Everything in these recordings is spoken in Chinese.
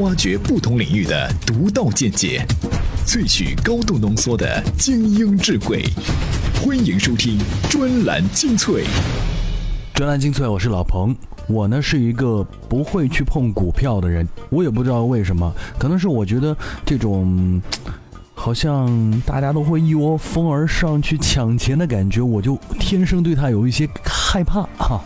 挖掘不同领域的独到见解，萃取高度浓缩的精英智慧。欢迎收听专栏精粹。专栏精粹，我是老彭。我呢是一个不会去碰股票的人，我也不知道为什么，可能是我觉得这种。好像大家都会一窝蜂而上去抢钱的感觉，我就天生对他有一些害怕哈。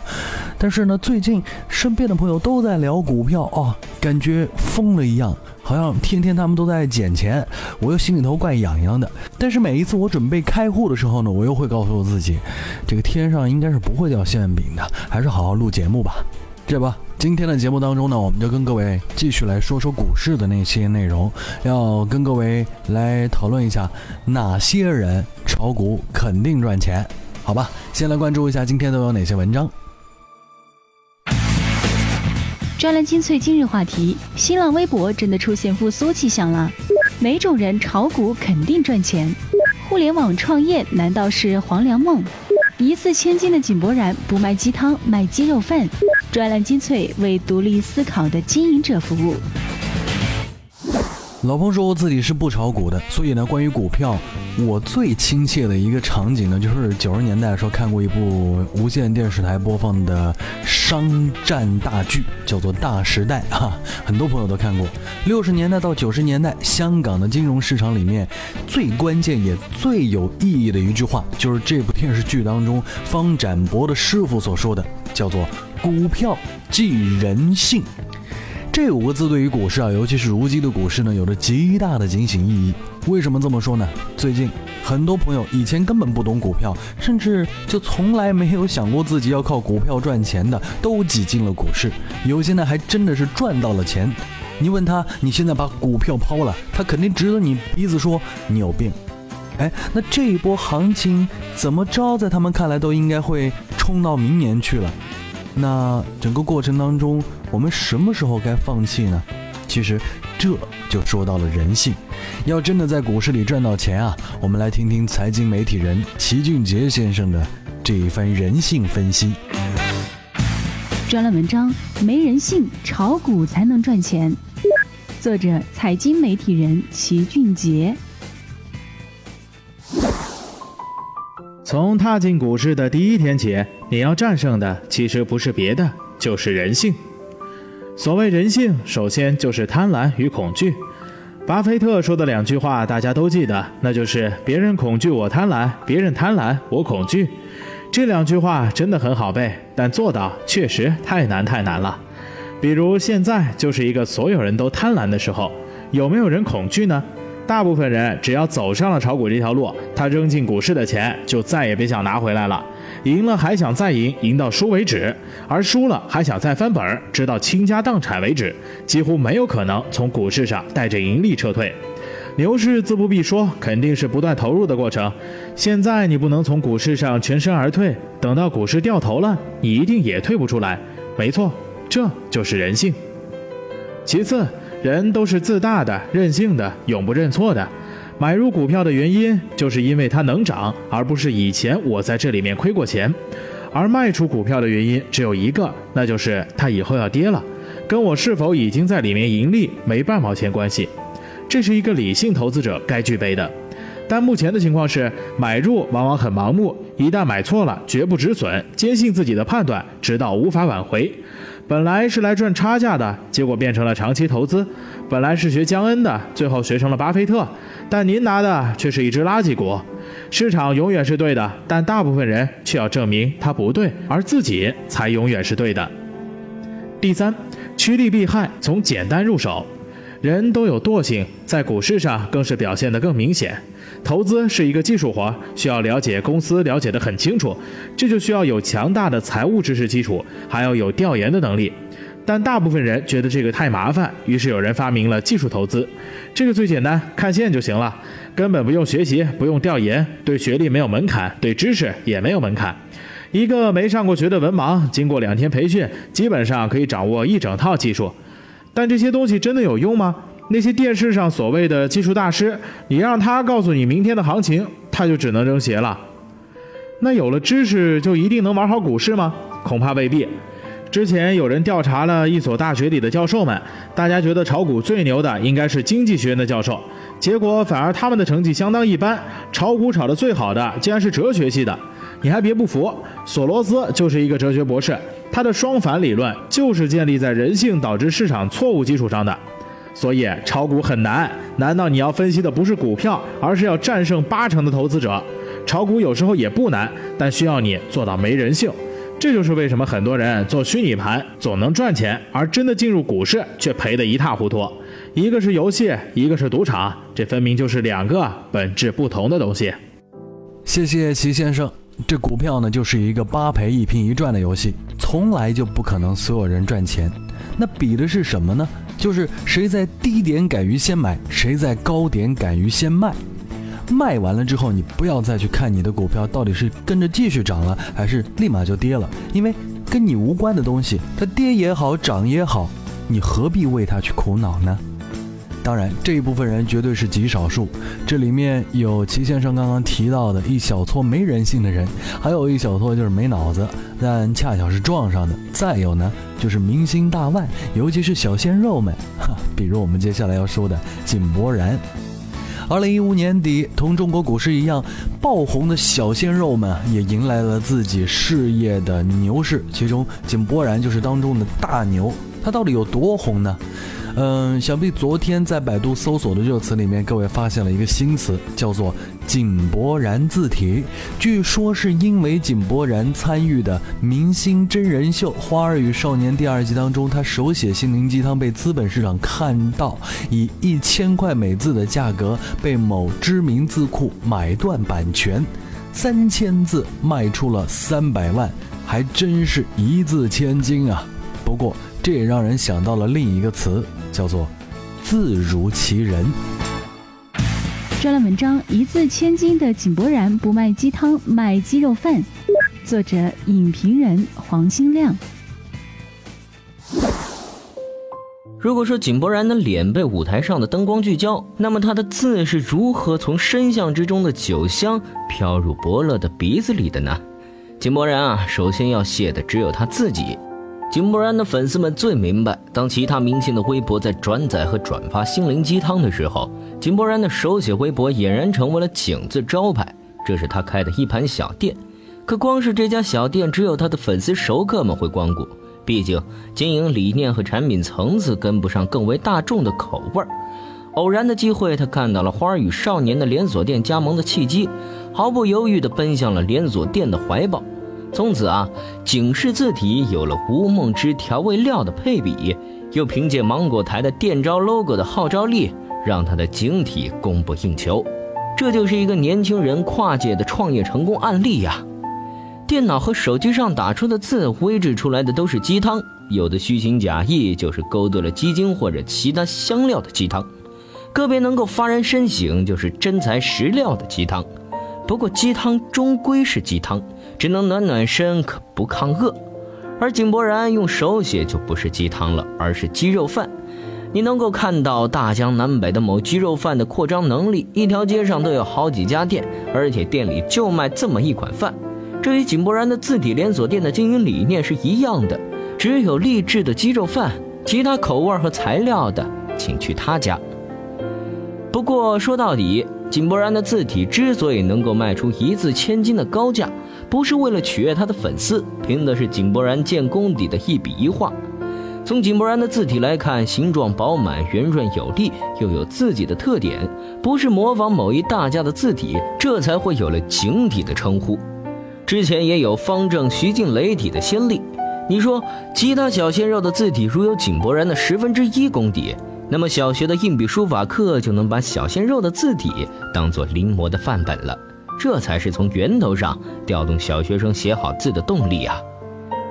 但是呢，最近身边的朋友都在聊股票哦，感觉疯了一样，好像天天他们都在捡钱，我又心里头怪痒痒的。但是每一次我准备开户的时候呢，我又会告诉我自己，这个天上应该是不会掉馅饼的，还是好好录节目吧。这不，今天的节目当中呢，我们就跟各位继续来说说股市的那些内容，要跟各位来讨论一下哪些人炒股肯定赚钱，好吧？先来关注一下今天都有哪些文章。专栏精粹今日话题：新浪微博真的出现复苏迹象了？哪种人炒股肯定赚钱？互联网创业难道是黄粱梦？一字千金的井柏然不卖鸡汤，卖鸡肉饭。专栏精粹为独立思考的经营者服务。老彭说自己是不炒股的，所以呢，关于股票，我最亲切的一个场景呢，就是九十年代的时候看过一部无线电视台播放的商战大剧，叫做《大时代》哈，很多朋友都看过。六十年代到九十年代，香港的金融市场里面最关键也最有意义的一句话，就是这部电视剧当中方展博的师傅所说的，叫做。股票即人性，这五个字对于股市啊，尤其是如今的股市呢，有着极大的警醒意义。为什么这么说呢？最近很多朋友以前根本不懂股票，甚至就从来没有想过自己要靠股票赚钱的，都挤进了股市。有些呢，还真的是赚到了钱。你问他，你现在把股票抛了，他肯定指着你鼻子说你有病。哎，那这一波行情怎么着，在他们看来都应该会冲到明年去了。那整个过程当中，我们什么时候该放弃呢？其实这就说到了人性。要真的在股市里赚到钱啊，我们来听听财经媒体人齐俊杰先生的这一番人性分析。专栏文章：没人性，炒股才能赚钱。作者：财经媒体人齐俊杰。从踏进股市的第一天起，你要战胜的其实不是别的，就是人性。所谓人性，首先就是贪婪与恐惧。巴菲特说的两句话大家都记得，那就是“别人恐惧我贪婪，别人贪婪我恐惧”。这两句话真的很好背，但做到确实太难太难了。比如现在就是一个所有人都贪婪的时候，有没有人恐惧呢？大部分人只要走上了炒股这条路，他扔进股市的钱就再也别想拿回来了。赢了还想再赢，赢到输为止；而输了还想再翻本，直到倾家荡产为止。几乎没有可能从股市上带着盈利撤退。牛市自不必说，肯定是不断投入的过程。现在你不能从股市上全身而退，等到股市掉头了，你一定也退不出来。没错，这就是人性。其次。人都是自大的、任性的、永不认错的。买入股票的原因，就是因为它能涨，而不是以前我在这里面亏过钱；而卖出股票的原因只有一个，那就是它以后要跌了，跟我是否已经在里面盈利没半毛钱关系。这是一个理性投资者该具备的。但目前的情况是，买入往往很盲目，一旦买错了，绝不止损，坚信自己的判断，直到无法挽回。本来是来赚差价的，结果变成了长期投资；本来是学江恩的，最后学成了巴菲特。但您拿的却是一只垃圾股。市场永远是对的，但大部分人却要证明它不对，而自己才永远是对的。第三，趋利避害，从简单入手。人都有惰性，在股市上更是表现得更明显。投资是一个技术活，需要了解公司，了解得很清楚，这就需要有强大的财务知识基础，还要有调研的能力。但大部分人觉得这个太麻烦，于是有人发明了技术投资。这个最简单，看线就行了，根本不用学习，不用调研，对学历没有门槛，对知识也没有门槛。一个没上过学的文盲，经过两天培训，基本上可以掌握一整套技术。但这些东西真的有用吗？那些电视上所谓的技术大师，你让他告诉你明天的行情，他就只能扔鞋了。那有了知识就一定能玩好股市吗？恐怕未必。之前有人调查了一所大学里的教授们，大家觉得炒股最牛的应该是经济学院的教授，结果反而他们的成绩相当一般。炒股炒得最好的竟然是哲学系的。你还别不服，索罗斯就是一个哲学博士，他的双反理论就是建立在人性导致市场错误基础上的。所以炒股很难，难道你要分析的不是股票，而是要战胜八成的投资者？炒股有时候也不难，但需要你做到没人性。这就是为什么很多人做虚拟盘总能赚钱，而真的进入股市却赔得一塌糊涂。一个是游戏，一个是赌场，这分明就是两个本质不同的东西。谢谢齐先生。这股票呢，就是一个八赔一平一赚的游戏，从来就不可能所有人赚钱。那比的是什么呢？就是谁在低点敢于先买，谁在高点敢于先卖。卖完了之后，你不要再去看你的股票到底是跟着继续涨了，还是立马就跌了，因为跟你无关的东西，它跌也好，涨也好，你何必为它去苦恼呢？当然，这一部分人绝对是极少数，这里面有齐先生刚刚提到的一小撮没人性的人，还有一小撮就是没脑子，但恰巧是撞上的。再有呢，就是明星大腕，尤其是小鲜肉们，哈，比如我们接下来要说的井柏然。二零一五年底，同中国股市一样爆红的小鲜肉们也迎来了自己事业的牛市，其中井柏然就是当中的大牛。他到底有多红呢？嗯，想必昨天在百度搜索的热词里面，各位发现了一个新词，叫做“井柏然字体”。据说是因为井柏然参与的明星真人秀《花儿与少年》第二季当中，他手写心灵鸡汤被资本市场看到，以一千块每字的价格被某知名字库买断版权，三千字卖出了三百万，还真是一字千金啊！不过这也让人想到了另一个词。叫做字如其人。专栏文章：一字千金的井柏然不卖鸡汤，卖鸡肉饭。作者：影评人黄新亮。如果说井柏然的脸被舞台上的灯光聚焦，那么他的字是如何从深巷之中的酒香飘入伯乐的鼻子里的呢？井柏然啊，首先要谢的只有他自己。井柏然的粉丝们最明白，当其他明星的微博在转载和转发心灵鸡汤的时候，井柏然的手写微博俨然成为了“井”字招牌。这是他开的一盘小店，可光是这家小店，只有他的粉丝熟客们会光顾。毕竟经营理念和产品层次跟不上更为大众的口味儿。偶然的机会，他看到了花儿与少年的连锁店加盟的契机，毫不犹豫地奔向了连锁店的怀抱。从此啊，警示字体有了吴梦之调味料的配比，又凭借芒果台的店招 logo 的号召力，让他的警体供不应求。这就是一个年轻人跨界的创业成功案例呀！电脑和手机上打出的字，绘制出来的都是鸡汤，有的虚情假意，就是勾兑了鸡精或者其他香料的鸡汤；个别能够发人深省，就是真材实料的鸡汤。不过鸡汤终归是鸡汤。只能暖暖身，可不抗饿。而井柏然用手写就不是鸡汤了，而是鸡肉饭。你能够看到大江南北的某鸡肉饭的扩张能力，一条街上都有好几家店，而且店里就卖这么一款饭。这与井柏然的字体连锁店的经营理念是一样的，只有励志的鸡肉饭，其他口味和材料的，请去他家。不过说到底，井柏然的字体之所以能够卖出一字千金的高价。不是为了取悦他的粉丝，凭的是井柏然见功底的一笔一画。从井柏然的字体来看，形状饱满、圆润有力，又有自己的特点，不是模仿某一大家的字体，这才会有了井体的称呼。之前也有方正、徐静蕾体的先例。你说其他小鲜肉的字体如有井柏然的十分之一功底，那么小学的硬笔书法课就能把小鲜肉的字体当做临摹的范本了。这才是从源头上调动小学生写好字的动力啊！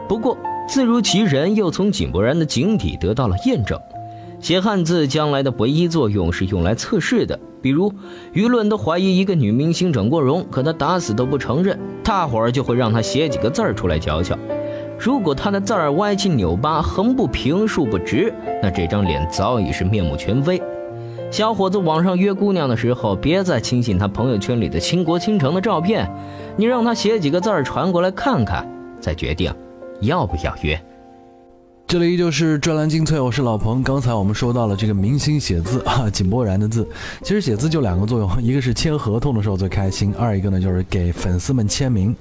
不过，字如其人又从井柏然的井底得到了验证。写汉字将来的唯一作用是用来测试的，比如舆论都怀疑一个女明星整过容，可她打死都不承认，大伙儿就会让她写几个字儿出来瞧瞧。如果她的字儿歪七扭八、横不平竖不直，那这张脸早已是面目全非。小伙子网上约姑娘的时候，别再轻信他朋友圈里的倾国倾城的照片，你让他写几个字儿传过来看看，再决定要不要约。这里依旧是专栏精粹，我是老彭。刚才我们说到了这个明星写字啊，井柏然的字。其实写字就两个作用，一个是签合同的时候最开心，二一个呢就是给粉丝们签名。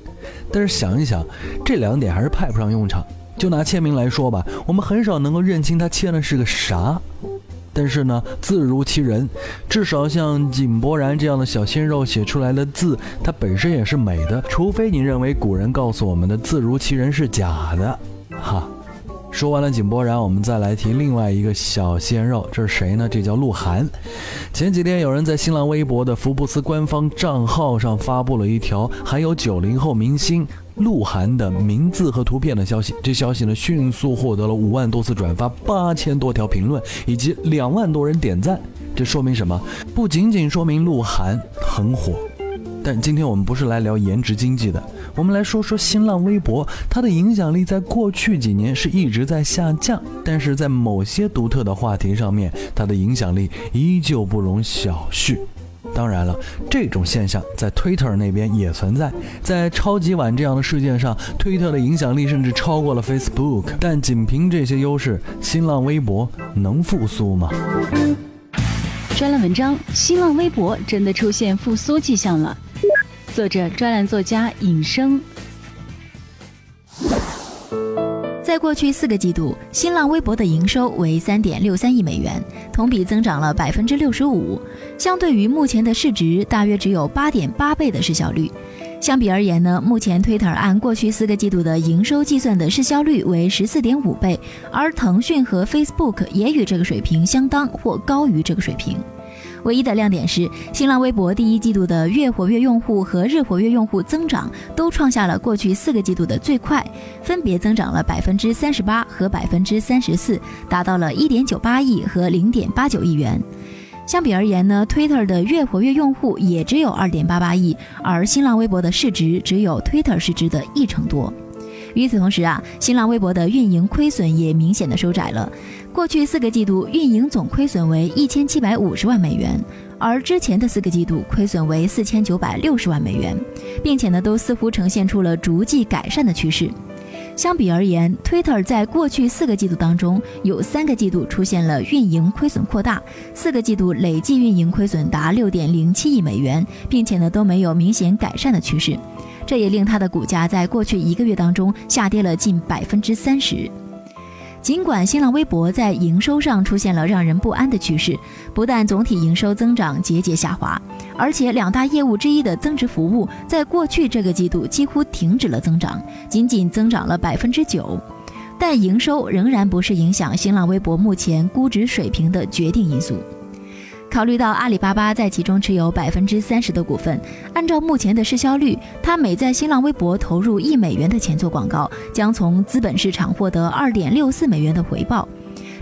但是想一想，这两点还是派不上用场。就拿签名来说吧，我们很少能够认清他签的是个啥。但是呢，字如其人，至少像井柏然这样的小鲜肉写出来的字，它本身也是美的。除非你认为古人告诉我们的字如其人是假的，哈。说完了井柏然，我们再来提另外一个小鲜肉，这是谁呢？这叫鹿晗。前几天有人在新浪微博的福布斯官方账号上发布了一条含有九零后明星鹿晗的名字和图片的消息，这消息呢迅速获得了五万多次转发、八千多条评论以及两万多人点赞。这说明什么？不仅仅说明鹿晗很火。但今天我们不是来聊颜值经济的，我们来说说新浪微博，它的影响力在过去几年是一直在下降，但是在某些独特的话题上面，它的影响力依旧不容小觑。当然了，这种现象在 Twitter 那边也存在，在超级碗这样的事件上，推特的影响力甚至超过了 Facebook。但仅凭这些优势，新浪微博能复苏吗？专栏文章：新浪微博真的出现复苏迹象了。作者：专栏作家尹生。在过去四个季度，新浪微博的营收为三点六三亿美元，同比增长了百分之六十五。相对于目前的市值，大约只有八点八倍的市销率。相比而言呢，目前 Twitter 按过去四个季度的营收计算的市销率为十四点五倍，而腾讯和 Facebook 也与这个水平相当或高于这个水平。唯一的亮点是，新浪微博第一季度的月活跃用户和日活跃用户增长都创下了过去四个季度的最快，分别增长了百分之三十八和百分之三十四，达到了一点九八亿和零点八九亿元。相比而言呢，Twitter 的月活跃用户也只有二点八八亿，而新浪微博的市值只有 Twitter 市值的一成多。与此同时啊，新浪微博的运营亏损也明显的收窄了。过去四个季度运营总亏损为一千七百五十万美元，而之前的四个季度亏损为四千九百六十万美元，并且呢都似乎呈现出了逐季改善的趋势。相比而言，Twitter 在过去四个季度当中有三个季度出现了运营亏损扩大，四个季度累计运营亏损达六点零七亿美元，并且呢都没有明显改善的趋势。这也令它的股价在过去一个月当中下跌了近百分之三十。尽管新浪微博在营收上出现了让人不安的趋势，不但总体营收增长节节下滑，而且两大业务之一的增值服务在过去这个季度几乎停止了增长，仅仅增长了百分之九。但营收仍然不是影响新浪微博目前估值水平的决定因素。考虑到阿里巴巴在其中持有百分之三十的股份，按照目前的市销率，它每在新浪微博投入一美元的钱做广告，将从资本市场获得二点六四美元的回报。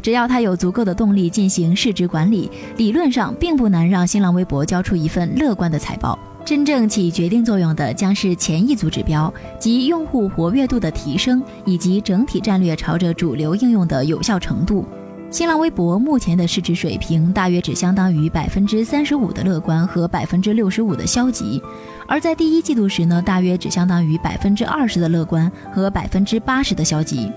只要它有足够的动力进行市值管理，理论上并不难让新浪微博交出一份乐观的财报。真正起决定作用的将是前一组指标，即用户活跃度的提升，以及整体战略朝着主流应用的有效程度。新浪微博目前的市值水平大约只相当于百分之三十五的乐观和百分之六十五的消极，而在第一季度时呢，大约只相当于百分之二十的乐观和百分之八十的消极。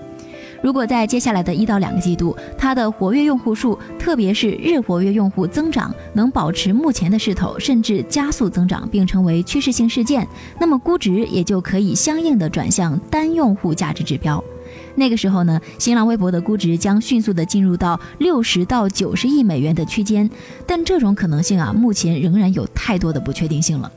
如果在接下来的一到两个季度，它的活跃用户数，特别是日活跃用户增长能保持目前的势头，甚至加速增长，并成为趋势性事件，那么估值也就可以相应的转向单用户价值指标。那个时候呢，新浪微博的估值将迅速的进入到六十到九十亿美元的区间，但这种可能性啊，目前仍然有太多的不确定性了。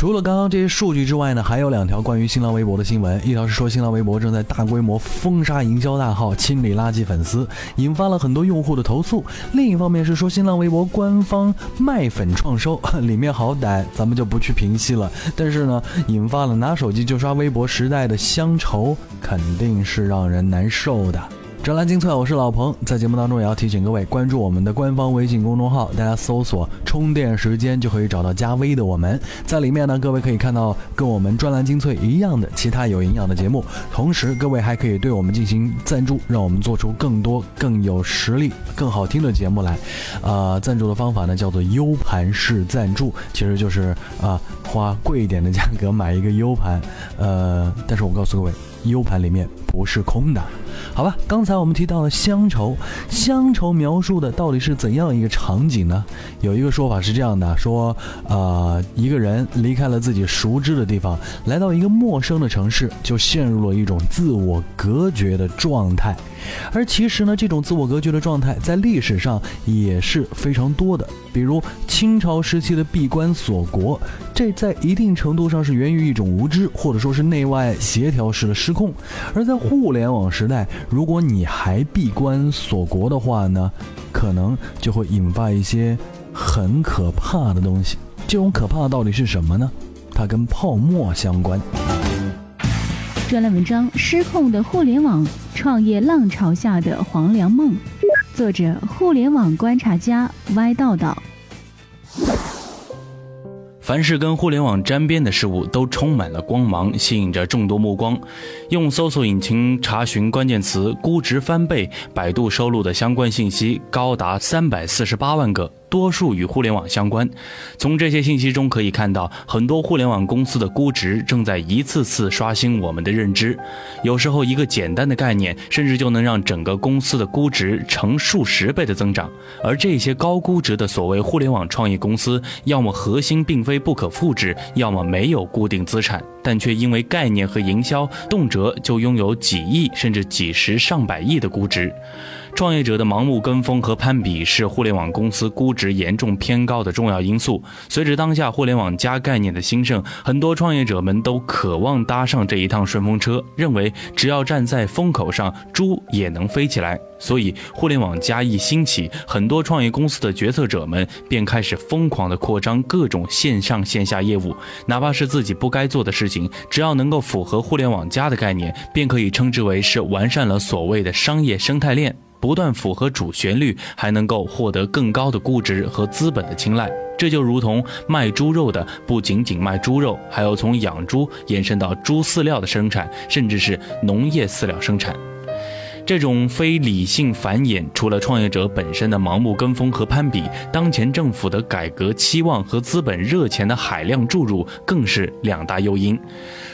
除了刚刚这些数据之外呢，还有两条关于新浪微博的新闻。一条是说新浪微博正在大规模封杀营销大号，清理垃圾粉丝，引发了很多用户的投诉。另一方面是说新浪微博官方卖粉创收，里面好歹咱们就不去评析了。但是呢，引发了拿手机就刷微博时代的乡愁，肯定是让人难受的。专栏精粹，我是老彭。在节目当中，也要提醒各位关注我们的官方微信公众号，大家搜索“充电时间”就可以找到加微的我们。在里面呢，各位可以看到跟我们专栏精粹一样的其他有营养的节目。同时，各位还可以对我们进行赞助，让我们做出更多更有实力、更好听的节目来。呃，赞助的方法呢叫做 U 盘式赞助，其实就是啊花贵一点的价格买一个 U 盘。呃，但是我告诉各位，U 盘里面。不是空的。好吧，刚才我们提到了乡愁，乡愁描述的到底是怎样一个场景呢？有一个说法是这样的：说，呃，一个人离开了自己熟知的地方，来到一个陌生的城市，就陷入了一种自我隔绝的状态。而其实呢，这种自我隔绝的状态在历史上也是非常多的，比如清朝时期的闭关锁国，这在一定程度上是源于一种无知，或者说是内外协调式的失控。而在互联网时代，如果你还闭关锁国的话呢，可能就会引发一些很可怕的东西。这种可怕到底是什么呢？它跟泡沫相关。专栏文章《失控的互联网创业浪潮下的黄粱梦》，作者：互联网观察家歪道道。凡是跟互联网沾边的事物，都充满了光芒，吸引着众多目光。用搜索引擎查询关键词，估值翻倍，百度收录的相关信息高达三百四十八万个。多数与互联网相关。从这些信息中可以看到，很多互联网公司的估值正在一次次刷新我们的认知。有时候，一个简单的概念，甚至就能让整个公司的估值成数十倍的增长。而这些高估值的所谓互联网创业公司，要么核心并非不可复制，要么没有固定资产，但却因为概念和营销，动辄就拥有几亿甚至几十上百亿的估值。创业者的盲目跟风和攀比是互联网公司估值严重偏高的重要因素。随着当下互联网加概念的兴盛，很多创业者们都渴望搭上这一趟顺风车，认为只要站在风口上，猪也能飞起来。所以，互联网加一兴起，很多创业公司的决策者们便开始疯狂地扩张各种线上线下业务，哪怕是自己不该做的事情，只要能够符合互联网加的概念，便可以称之为是完善了所谓的商业生态链。不断符合主旋律，还能够获得更高的估值和资本的青睐。这就如同卖猪肉的不仅仅卖猪肉，还要从养猪延伸到猪饲料的生产，甚至是农业饲料生产。这种非理性繁衍，除了创业者本身的盲目跟风和攀比，当前政府的改革期望和资本热钱的海量注入，更是两大诱因。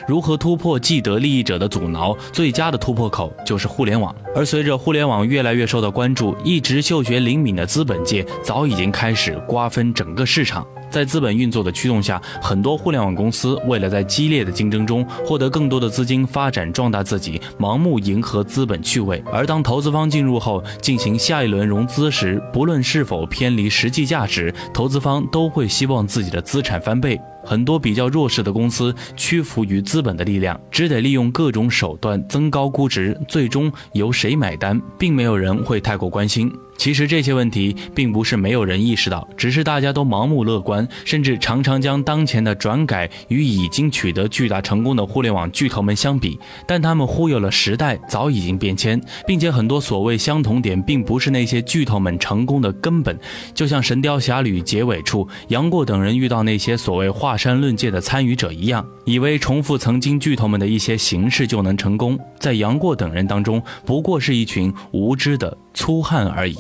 如何突破既得利益者的阻挠？最佳的突破口就是互联网。而随着互联网越来越受到关注，一直嗅觉灵敏的资本界早已经开始瓜分整个市场。在资本运作的驱动下，很多互联网公司为了在激烈的竞争中获得更多的资金发展壮大自己，盲目迎合资本趣味。而当投资方进入后，进行下一轮融资时，不论是否偏离实际价值，投资方都会希望自己的资产翻倍。很多比较弱势的公司屈服于资本的力量，只得利用各种手段增高估值，最终由谁买单，并没有人会太过关心。其实这些问题并不是没有人意识到，只是大家都盲目乐观，甚至常常将当前的转改与已经取得巨大成功的互联网巨头们相比。但他们忽悠了时代早已经变迁，并且很多所谓相同点，并不是那些巨头们成功的根本。就像《神雕侠侣》结尾处，杨过等人遇到那些所谓华山论剑的参与者一样，以为重复曾经巨头们的一些形式就能成功。在杨过等人当中，不过是一群无知的粗汉而已。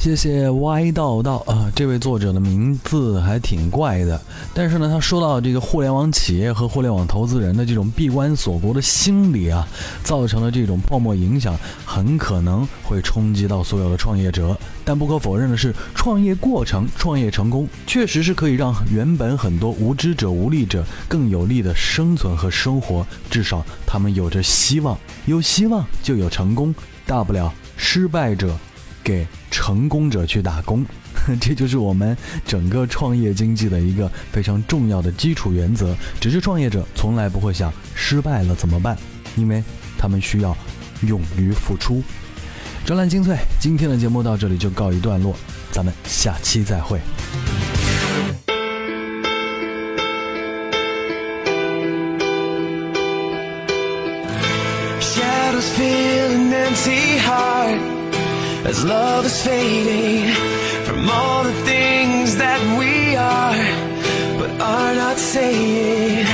谢谢歪道道啊，这位作者的名字还挺怪的，但是呢，他说到这个互联网企业和互联网投资人的这种闭关锁国的心理啊，造成了这种泡沫影响，很可能会冲击到所有的创业者。但不可否认的是，创业过程、创业成功，确实是可以让原本很多无知者、无力者更有力的生存和生活。至少他们有着希望，有希望就有成功，大不了失败者。给成功者去打工，这就是我们整个创业经济的一个非常重要的基础原则。只是创业者从来不会想失败了怎么办，因为他们需要勇于付出。专栏精粹，今天的节目到这里就告一段落，咱们下期再会。Feel an empty heart as love is fading from all the things that we are, but are not saying.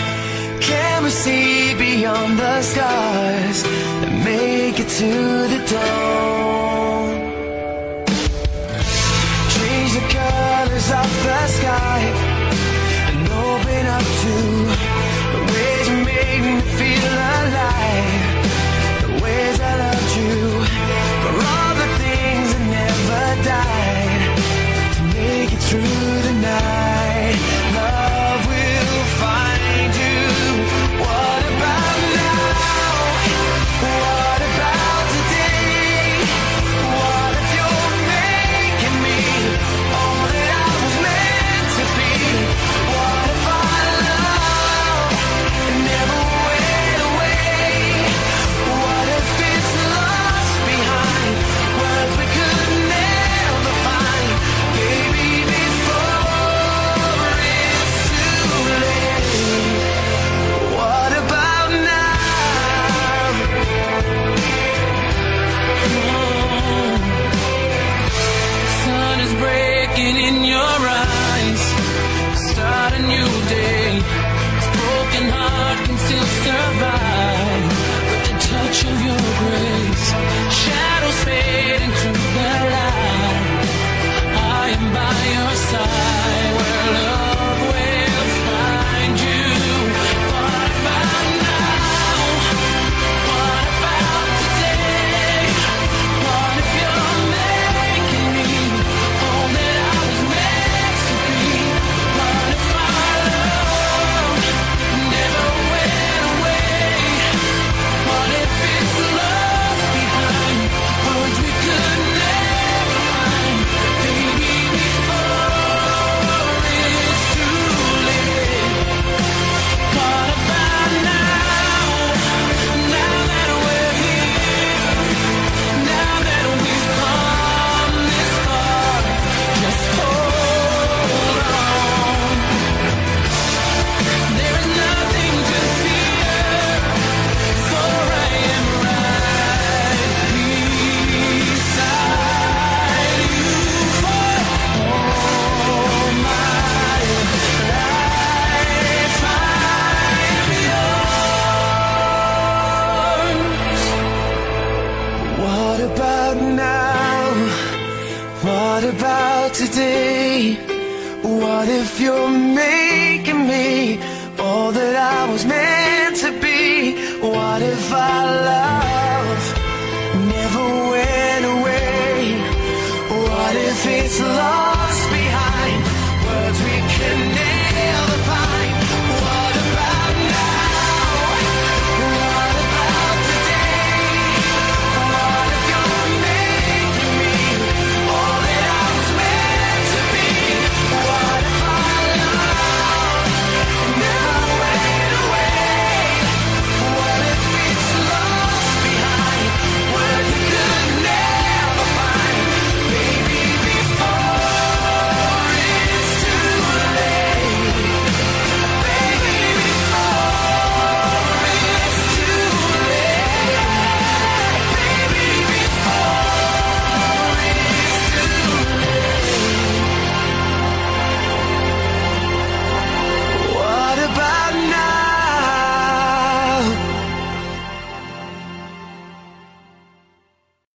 Can we see beyond the scars and make it to the dawn?